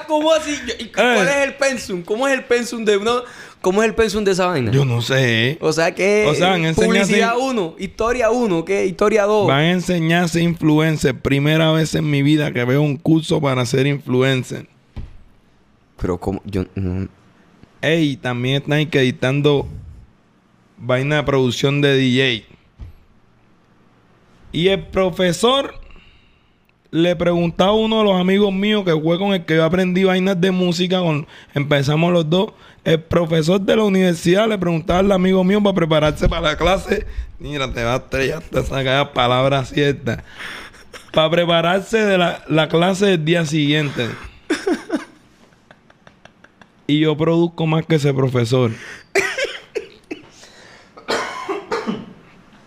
¿Cómo así? Yo- ¿Y cuál Eh. es el pensum? ¿Cómo es el pensum de uno? ¿Cómo es el pensum de esa vaina? Yo no sé. O sea que O sea, van a enseñar publicidad así- 1, historia 1, ¿qué? Historia 2. Van a enseñarse influencer. Primera vez en mi vida que veo un curso para ser influencer. Pero como yo no- Ey, también están que editando vaina de producción de DJ. Y el profesor le preguntaba a uno de los amigos míos que fue con el que yo aprendí vainas de música, con, empezamos los dos. El profesor de la universidad le preguntaba al amigo mío para prepararse para la clase. Mira, te va a estrellar, te saca las palabras ciertas. Para prepararse de la, la clase del día siguiente. Y yo produzco más que ese profesor.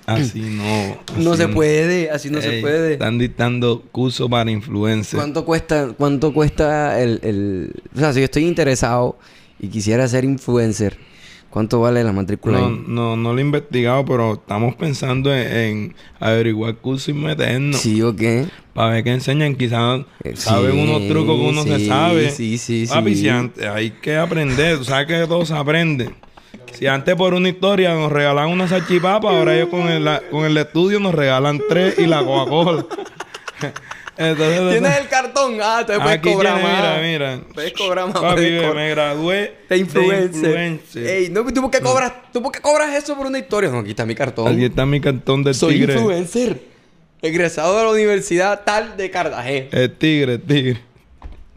Así no. no se puede, así no se puede. Están dictando cursos para influencers. ¿Cuánto cuesta, cuánto cuesta el, el... O sea, si yo estoy interesado y quisiera ser influencer, ¿cuánto vale la matrícula No, ahí? no, no lo he investigado, pero estamos pensando en, en averiguar cursos y meternos. ¿Sí o qué? Para ver qué enseñan. Quizás Eh, saben sí, unos trucos que uno se sabe. sí, sí, Papi, sí. si antes hay que aprender. Tú sabes que todo se aprende. Si antes por una historia nos regalaban una salchipapa, ahora ellos con el, la- con el estudio nos regalan tres y la Coca-Cola. Entonces, <laughs> ¿Tienes el cartón? Ah, entonces puedes cobrar más. mira, mira. Puedes cobrar más. Papi, me, co- me gradué de influencer. influencer. Ey, no, ¿tú por, qué cobras, ¿tú por qué cobras eso por una historia? No, aquí está mi cartón. Aquí está mi cartón del Soy tigre. influencer. Egresado de la universidad tal de Cartagena. El tigre, el tigre.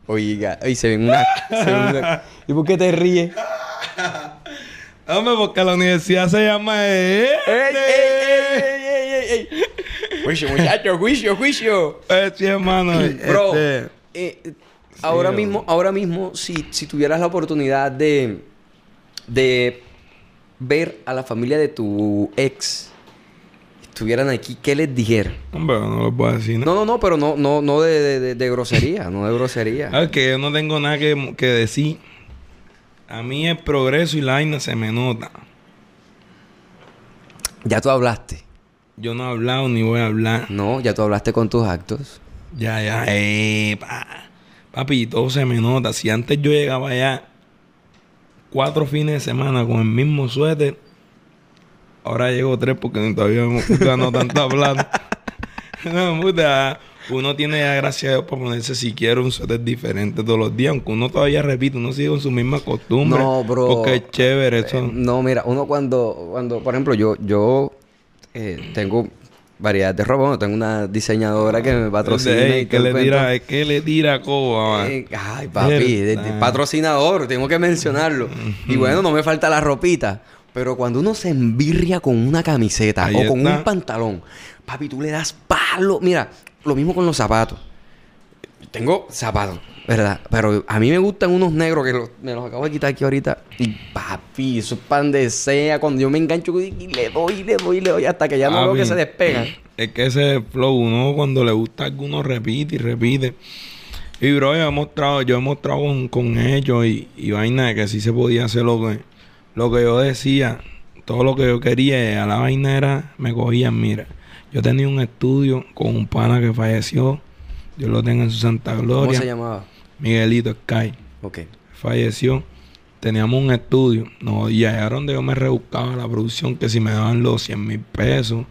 Oiga, y se ven una... se ven una- ¿Y por qué te ríes? <laughs> Hombre, porque la universidad se llama... ¡Ey, Este. ey, ey, ey, ey, ey! Juicio, muchacho, juicio, juicio. Sí, hermano. Bro, este, eh, ahora mismo, ahora mismo, si, si tuvieras la oportunidad de, de ver a la familia de tu ex, estuvieran aquí, ¿qué les dijera? Hombre, no lo puedo decir. No, no, no, pero no, no, no de, de, de- de grosería, no de grosería. <laughs> Ah, que yo no tengo nada que, que decir. A mí el progreso y la vaina se me nota. Ya tú hablaste. Yo no he hablado ni voy a hablar. No, ya tú hablaste con tus actos. Ya, ya, eh, pa. Papi, todo se me nota. Si antes yo llegaba allá cuatro fines de semana con el mismo suéter, ahora llego tres porque todavía no gano tanto hablando. <laughs> no, puta. Uno tiene ya, gracias a Dios, para ponerse si quiere un suéter diferente todos los días. Aunque uno todavía repite, uno sigue con su misma costumbre. No, bro. Porque es chévere eso. Eh, no, mira, uno cuando, cuando, por ejemplo, yo, yo eh, tengo variedad de ropa, bueno, tengo una diseñadora que me patrocina Ey, y que le tira, es que le tira coba. Eh, ay, papi, de- de Verdad. patrocinador, tengo que mencionarlo. Y bueno, no me falta la ropita. Pero cuando uno se embirria con una camiseta Ahí o con está. un pantalón, papi, tú le das palo. Mira, lo mismo con los zapatos. Tengo zapatos, ¿verdad? Pero a mí me gustan unos negros que los- me los acabo de quitar aquí ahorita. Y papi, eso es pan de sea. Cuando yo me engancho y le doy, le doy, le doy hasta que ya no veo que se despegan. Es que ese flow, uno cuando le gusta algo, uno repite y repite. Y bro, yo he mostrado, yo he mostrado con, con ellos y, y vaina de que sí se podía hacer lo que, lo que yo decía. Todo lo que yo quería y a la vaina era, me cogían, mira. Yo tenía un estudio con un pana que falleció. Yo lo tengo en su Santa ¿Cómo Gloria. se llamaba? Miguelito Sky. Ok. falleció, teníamos un estudio. No, y allá era donde yo me rebuscaba la producción, que si me daban los 100 mil pesos.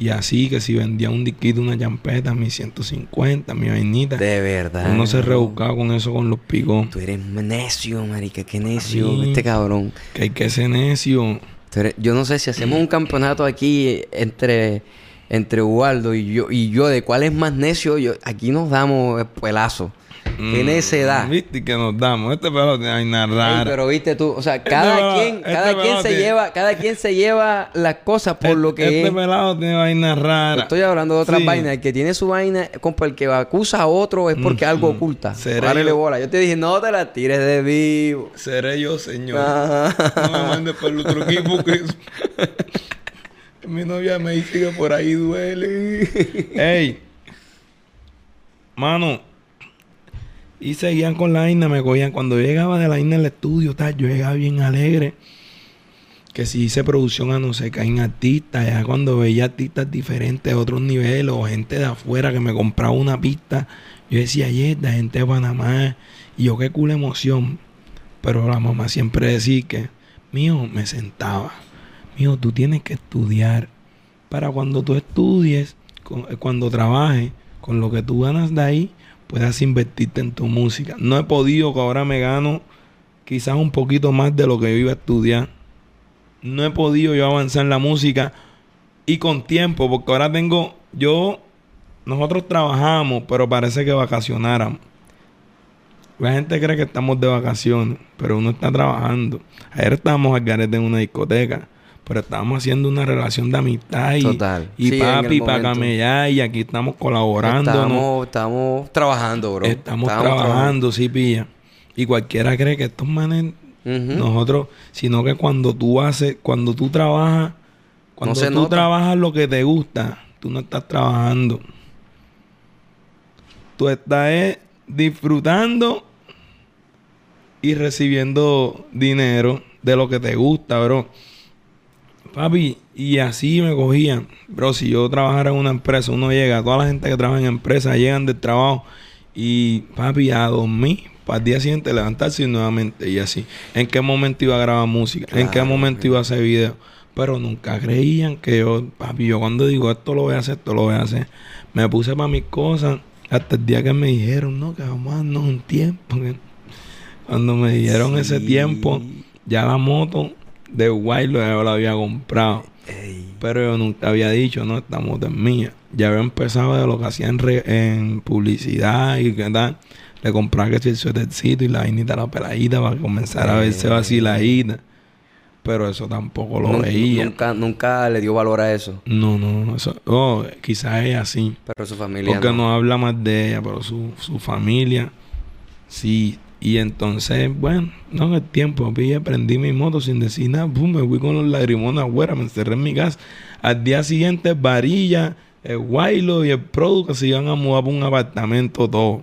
Y así, que si vendía un disquito, una champeta, mis 150, mi vainita. De verdad. Uno se rebuscaba con eso con los picos. Tú eres necio, marica, qué necio este cabrón. Que hay que ser necio. Eres- yo no sé si hacemos un campeonato aquí entre, entre Ubaldo y yo, y yo de cuál es más necio, yo, aquí nos damos el pelazo. Qué Mm, necedad. Viste que nos damos. Este pelo tiene vaina Ey, rara. pero viste tú, o sea, Este cada pelado- quien, este cada quien se tiene- lleva, cada quien se lleva las cosas por lo que este es. pelado tiene vaina rara. Estoy hablando de otras Sí. vainas. El que tiene su vaina, compa, el que acusa a otro es porque algo oculta. Seré yo. bola. Yo te dije, no te la tires de vivo. Seré yo, señor. Ajá. No me mandes por el otro equipo que mi novia me dice que por ahí duele. <laughs> Ey, mano, y seguían con la vaina, me cogían. Cuando llegaba de la vaina al estudio, tal, yo llegaba bien alegre. Que si hice producción a no sé qué en artistas, ya cuando veía artistas diferentes otros niveles o gente de afuera que me compraba una pista, yo decía, ayer, la gente de Panamá Y yo, qué cool emoción. Pero la mamá siempre decía que, mío, me sentaba. Mío, tú tienes que estudiar. Para cuando tú estudies, eh, cuando trabajes, con lo que tú ganas de ahí, puedas invertirte en tu música. No he podido, que ahora me gano quizás un poquito más de lo que yo iba a estudiar. No he podido yo avanzar en la música y con tiempo, porque ahora tengo, yo, nosotros trabajamos, pero parece que vacacionáramos. La gente cree que estamos de vacaciones, pero uno está trabajando. Ayer estábamos al garete en una discoteca, pero estábamos haciendo una relación de amistad y, Total. y Sí, papi, para camellar y aquí estamos colaborando. ¿no? Estamos, estamos trabajando, bro. Estamos trabajando, sí, pilla. Y cualquiera cree que estos manes, nosotros, sino que cuando tú haces, cuando tú trabajas, cuando se tú nota. trabajas lo que te gusta, tú no estás trabajando. Tú estás eh, disfrutando y recibiendo dinero de lo que te gusta, bro. Papi, y así me cogían. Bro, si yo trabajara en una empresa, uno llega, toda la gente que trabaja en empresas llegan del trabajo y, papi, a dormir, para el día siguiente levantarse y nuevamente y así. ¿En qué momento iba a grabar música? ¿En qué momento iba a hacer video? Pero nunca creían que yo, papi, yo cuando digo esto lo voy a hacer, esto lo voy a hacer. Me puse para mis cosas hasta el día que me dijeron, no, que vamos a darnos un tiempo. Cuando me dieron ese tiempo, ya la moto de ya yo la había comprado. Ey. Pero yo nunca había dicho, no, esta moto es mía. Ya había empezado de lo que hacía en, re- en publicidad y qué tal. Le compraba que si el suétercito y la vainita la peladita para comenzar a verse vaciladita. Pero eso tampoco lo veía. Nunca, nunca le dio valor a eso. No, no, eso. Oh, quizás ella sí. Pero su familia Porque no. no. habla más de ella, pero su, su familia sí. Y entonces, bueno, no en el tiempo, pille, prendí mi moto sin decir nada, pum, me fui con los lagrimones afuera, me encerré en mi casa. Al día siguiente, Varilla, el Guaylo y el Produ que se iban a mudar para un apartamento todo.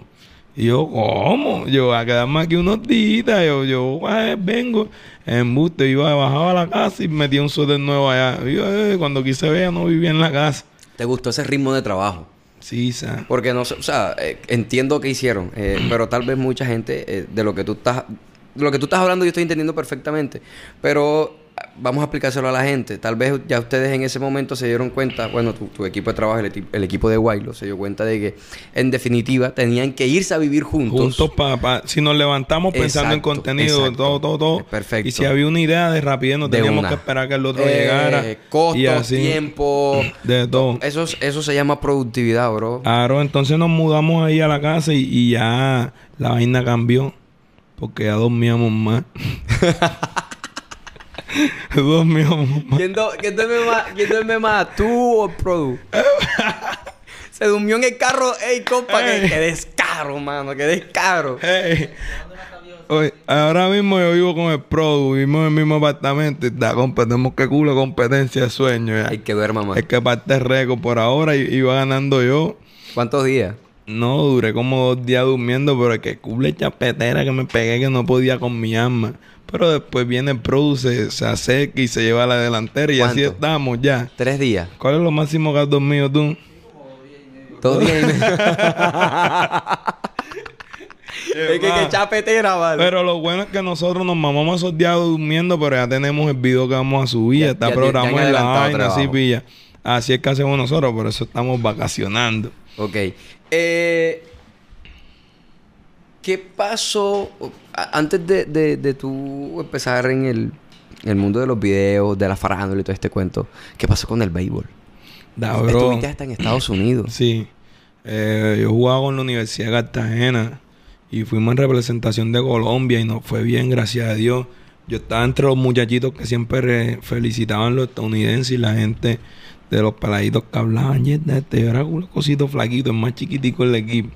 Y yo, ¿cómo? Yo voy a quedarme aquí unos días. Yo, yo "Ay, vengo. En buste, iba, bajaba a la casa y metía un suéter nuevo allá. Yo, eh, cuando quise ver, no vivía en la casa. ¿Te gustó ese ritmo de trabajo? Sí, sa. Porque no sé, o sea, eh, entiendo que hicieron, eh, <clears throat> pero tal vez mucha gente eh, de lo que tú estás, de lo que tú estás hablando yo estoy entendiendo perfectamente, pero vamos a explicárselo a la gente. Tal vez ya ustedes en ese momento se dieron cuenta, bueno, tu, tu equipo de trabajo, el, equipo de Wailo, se dio cuenta de que en definitiva tenían que irse a vivir juntos. Juntos para... si nos levantamos pensando en contenido, exacto. todo, todo, todo. Perfecto. Y si había una idea de rapidez, no teníamos una. que esperar que el otro Eh, llegara. Costos, y así. tiempo. <clears throat> De todo. Eso, eso se llama productividad, bro. Claro, entonces nos mudamos ahí a la casa y, y ya la vaina cambió. Porque ya dormíamos más. <laughs> <laughs> dormíamos más. ¿Quién, do- quién duerme más, quién duerme más, tú o el Produ? <laughs> Se durmió en el carro. Ey, compa, que, Ey. que descaro, mano, que descaro. Oye, ahora mismo yo vivo con el Pro, vivimos en el mismo apartamento y da compa, tenemos que culo competencia de sueño ya. Hay que duerma más. Es que parte récord por ahora y iba ganando yo. ¿Cuántos días? No, duré como dos días durmiendo, pero es que cuble chapetera que me pegué que no podía con mi alma. Pero después viene el Pro, se, acerca y se lleva a la delantera y así estamos ya. Tres días. ¿Cuál es lo máximo que has dormido tú? Y medio. es que, que chapetera, vale. Pero lo bueno es que nosotros nos mamamos esos días durmiendo, pero ya tenemos el video que vamos a subir. Ya- está programado en la vaina, así pilla. Así es que hacemos nosotros, por eso estamos vacacionando. Ok. Eh, ¿Qué pasó antes de, de, de tú empezar en el, en el mundo de los videos, de la farándula y todo este cuento? ¿Qué pasó con el béisbol? Da, bro. Estuviste hasta en Estados Unidos. Sí. Eh, yo jugaba con la Universidad de Cartagena y fuimos en representación de Colombia y nos fue bien, gracias a Dios. Yo estaba entre los muchachitos que siempre re- felicitaban a los estadounidenses y la gente de los peladitos que hablaban. "Yes, este, yo era un cosito flaquito, el más chiquitico del equipo.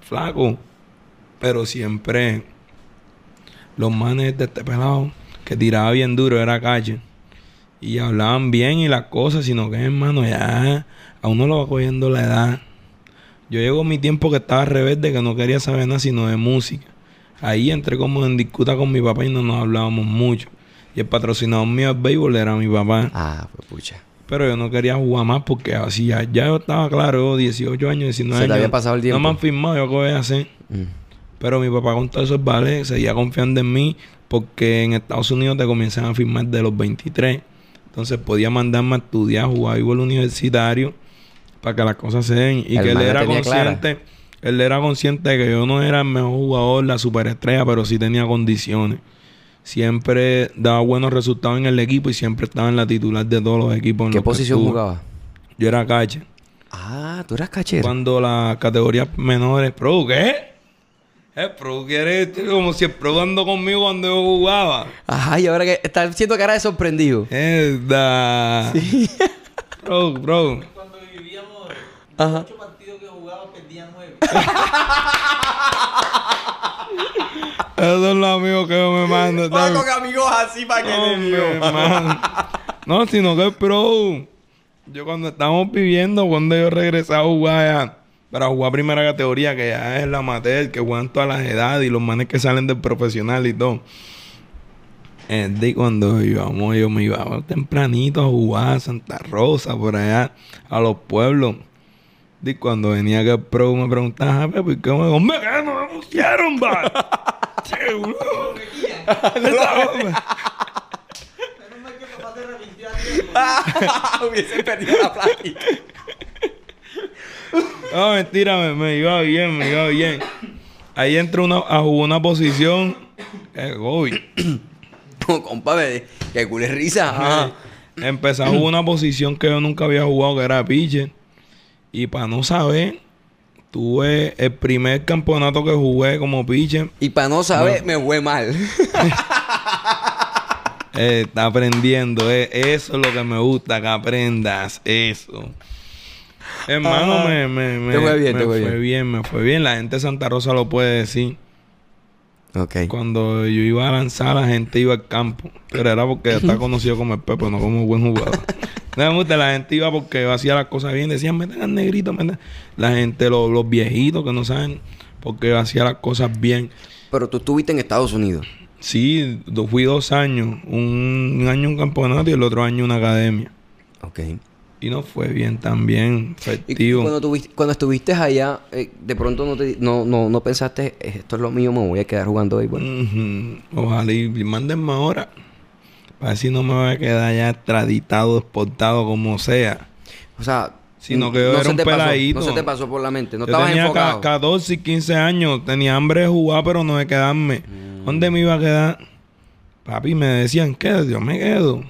Flaco. Pero siempre los manes de este pelado que tiraba bien duro era calle. Y hablaban bien y las cosas, sino que hermano, ya a uno lo va cogiendo la edad. Yo llegó mi tiempo que estaba rebelde, que no quería saber nada sino de música. Ahí entré como en disputa con mi papá y no nos hablábamos mucho. Y el patrocinador mío del béisbol era mi papá. Ah, pues pucha. Pero yo no quería jugar más porque así ya, ya yo estaba claro, yo 18 años, 19 Se te años. había pasado el tiempo. No me han firmado, yo qué voy a hacer. Mm. Pero mi papá con todo eso vale, seguía confiando en mí porque en Estados Unidos te comienzan a firmar de los 23. Entonces podía mandarme a estudiar, jugar igual universitario para que las cosas se den. Y El que él era consciente, él era consciente de que yo no era el mejor jugador, la superestrella, pero sí tenía condiciones. Siempre daba buenos resultados en el equipo y siempre estaba en la titular de todos los equipos. en ¿Qué los posición jugaba? Yo era cache. Ah, tú eras cachero. Cuando las categorías menores, pro, ¿qué? El pro quiere como si el pro ando conmigo cuando yo jugaba. Ajá, y ahora que está haciendo cara de sorprendido. Es da. <laughs> Bro, bro. Cuando vivíamos, Ajá. ocho partidos que jugaba perdía nueve. <laughs> Esos son los amigos que yo me mando. ¿sabes? amigos así para Hombre, man. No, sino que pro. Yo cuando estábamos viviendo, cuando yo regresaba a jugar ya, para jugar primera categoría, que ya es la amateur, que juegan todas las edades y los manes que salen del profesional y todo. De cuando íbamos, yo me iba tempranito a jugar a Santa Rosa, por allá, a los pueblos. De cuando venía que el pro me preguntaba, "Jape, ¿por qué me hombre, que no me pusieron, va? <laughs> <laughs> <laughs> Hubiese perdido la plática. No, mentira, me, me iba bien, me iba bien. Ahí entró una, a jugar una posición. Eh. <coughs> No, compadre, que culo es risa. Ajá. Empecé a jugar una posición que yo nunca había jugado, que era pitcher. Y para no saber, tuve el primer campeonato que jugué como pitcher. Y para no saber, me fue mal. <laughs> Eh, está aprendiendo. eh, eso es lo que me gusta, que aprendas eso. Hermano, Ah, me, me, me, te fue bien, me te fue bien. bien, me fue bien. La gente de Santa Rosa lo puede decir. ok. Cuando yo iba a lanzar, la gente iba al campo. Pero era porque está <laughs> conocido como el Pepe, no como buen jugador. <laughs> No la gente iba porque hacía las cosas bien. Decían, meten al negrito, meten. La gente, los, los viejitos que no saben, porque hacía las cosas bien. Pero tú estuviste en Estados Unidos. Sí, fui dos años. Un, un año un campeonato y el otro año una academia. Ok. Y no fue bien también, efectivo. cuando, tuviste, cuando estuviste allá, eh, de pronto no, te, no, no, no pensaste, "Eh, esto es lo mío, me voy a quedar jugando béisbol. Ujú. Ojalá y mándenme ahora. Para si no me voy a quedar ya extraditado, exportado, como sea. O sea, Sino que yo no era un te pasó- peladito. no se te pasó por la mente, no Yo estabas tenía enfocado. ca- 14 y 15 años. Tenía hambre de jugar, pero no de quedarme. Mm. ¿Dónde me iba a quedar? Papi, me decían, quédate, yo me quedo.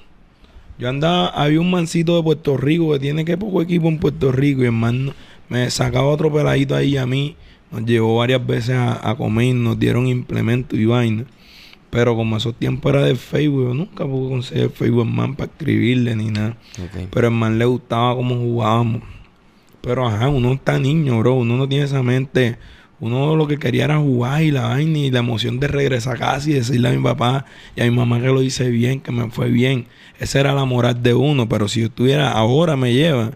Yo andaba, había un mancito de Puerto Rico que tiene que poco equipo en Puerto Rico y hermano me sacaba otro peladito ahí a mí. Nos llevó varias veces a, a comer, nos dieron implementos y vaina. Pero como esos tiempos era de Facebook, yo nunca pude conseguir Facebook man para escribirle ni nada. Pero al man le gustaba cómo jugábamos. Pero ajá, uno está niño, bro. Uno no tiene esa mente. Uno lo que quería era jugar y la vaina y la emoción de regresar a casa y decirle a mi papá y a mi mamá que lo hice bien, que me fue bien. Esa era la moral de uno. Pero si yo estuviera ahora me lleva,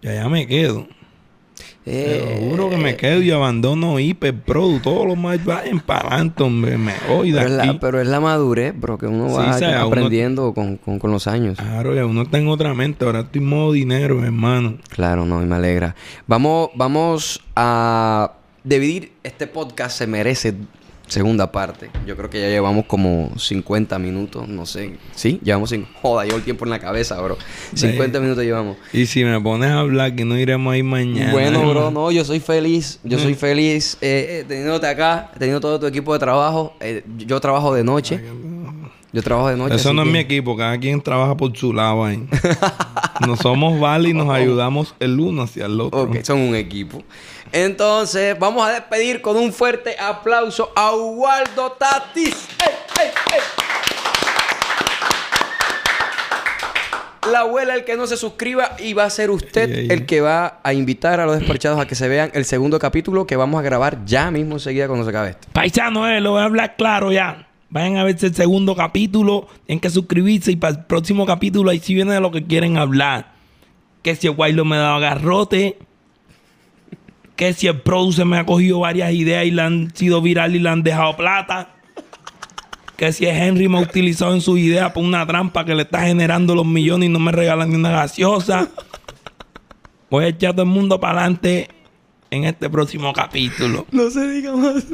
ya ya me quedo. Te Eh, lo juro que me quedo y abandono Hiper Pro. Todos los más vayan para adelante, hombre. Me voy de pero, es aquí. la, pero es la madurez, bro, que uno va o sea, uno- aprendiendo con, con, con los años. Claro, ya uno está en otra mente. Ahora estoy en modo dinero, hermano. Claro, no, y me alegra. Vamos, vamos a dividir este podcast, se merece segunda parte. Yo creo que ya llevamos como 50 minutos, no sé. ¿Sí? Llevamos sin... Joda, llevo el tiempo en la cabeza, bro. 50 minutos llevamos. Y si me pones a hablar que no iremos ahí mañana. Bueno, bro, no, yo soy feliz. Yo soy feliz eh, eh, teniéndote acá, teniendo todo tu equipo de trabajo. Eh, yo trabajo de noche. Yo trabajo de noche. Eso no es mi equipo, cada quien trabaja por su lado ahí. <laughs> no somos vale y nos ayudamos el uno hacia el otro. Ok, son un equipo. Entonces, vamos a despedir con un fuerte aplauso a Waldo Tatis. ¡Ey, ey, ey! La abuela, el que no se suscriba, y va a ser usted el que va a invitar a los despachados a que se vean el segundo capítulo que vamos a grabar ya mismo enseguida cuando se acabe este. Paisano, eh, lo voy a hablar claro ya. Vayan a verse el segundo capítulo, tienen que suscribirse y para el próximo capítulo ahí sí viene de lo que quieren hablar. Que si el Guaylo me dado agarrote, que si el producer me ha cogido varias ideas y le han sido viral y le han dejado plata. Que si el Henry me ha utilizado en sus ideas por una trampa que le está generando los millones y no me regalan ni una gaseosa. Voy a echar todo el mundo para adelante en este próximo capítulo. No se diga más.